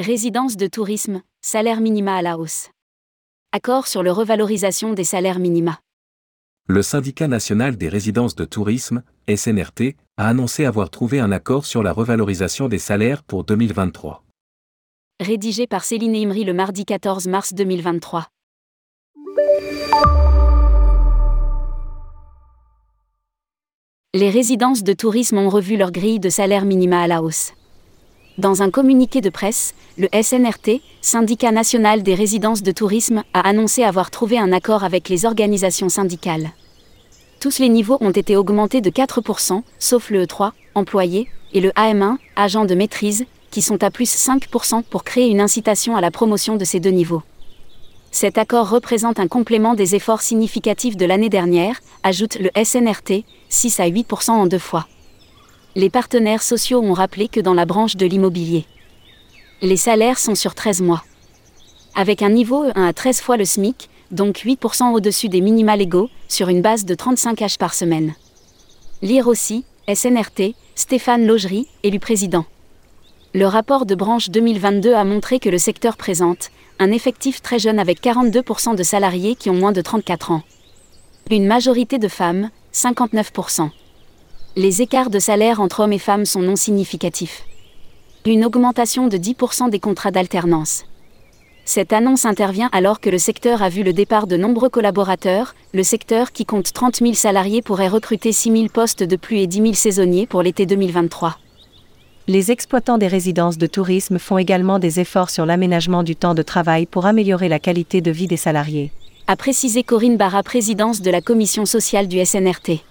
Résidence de tourisme, salaire minima à la hausse. Accord sur le revalorisation des salaires minima. Le syndicat national des résidences de tourisme, SNRT, a annoncé avoir trouvé un accord sur la revalorisation des salaires pour 2023. Rédigé par Céline Imri le mardi 14 mars 2023. Les résidences de tourisme ont revu leur grille de salaire minima à la hausse. Dans un communiqué de presse, le SNRT, syndicat national des résidences de tourisme, a annoncé avoir trouvé un accord avec les organisations syndicales. Tous les niveaux ont été augmentés de 4%, sauf le E3, employé, et le AM1, agent de maîtrise, qui sont à plus 5% pour créer une incitation à la promotion de ces deux niveaux. Cet accord représente un complément des efforts significatifs de l'année dernière, ajoute le SNRT, 6 à 8% en deux fois les partenaires sociaux ont rappelé que dans la branche de l'immobilier, les salaires sont sur 13 mois. Avec un niveau 1 à 13 fois le SMIC, donc 8% au-dessus des minima légaux, sur une base de 35 H par semaine. Lire aussi, SNRT, Stéphane Logerie, élu président. Le rapport de branche 2022 a montré que le secteur présente un effectif très jeune avec 42% de salariés qui ont moins de 34 ans. Une majorité de femmes, 59% les écarts de salaire entre hommes et femmes sont non significatifs. Une augmentation de 10% des contrats d'alternance. Cette annonce intervient alors que le secteur a vu le départ de nombreux collaborateurs, le secteur qui compte 30 000 salariés pourrait recruter 6 000 postes de plus et 10 000 saisonniers pour l'été 2023. Les exploitants des résidences de tourisme font également des efforts sur l'aménagement du temps de travail pour améliorer la qualité de vie des salariés. A précisé Corinne Barra, présidence de la commission sociale du SNRT.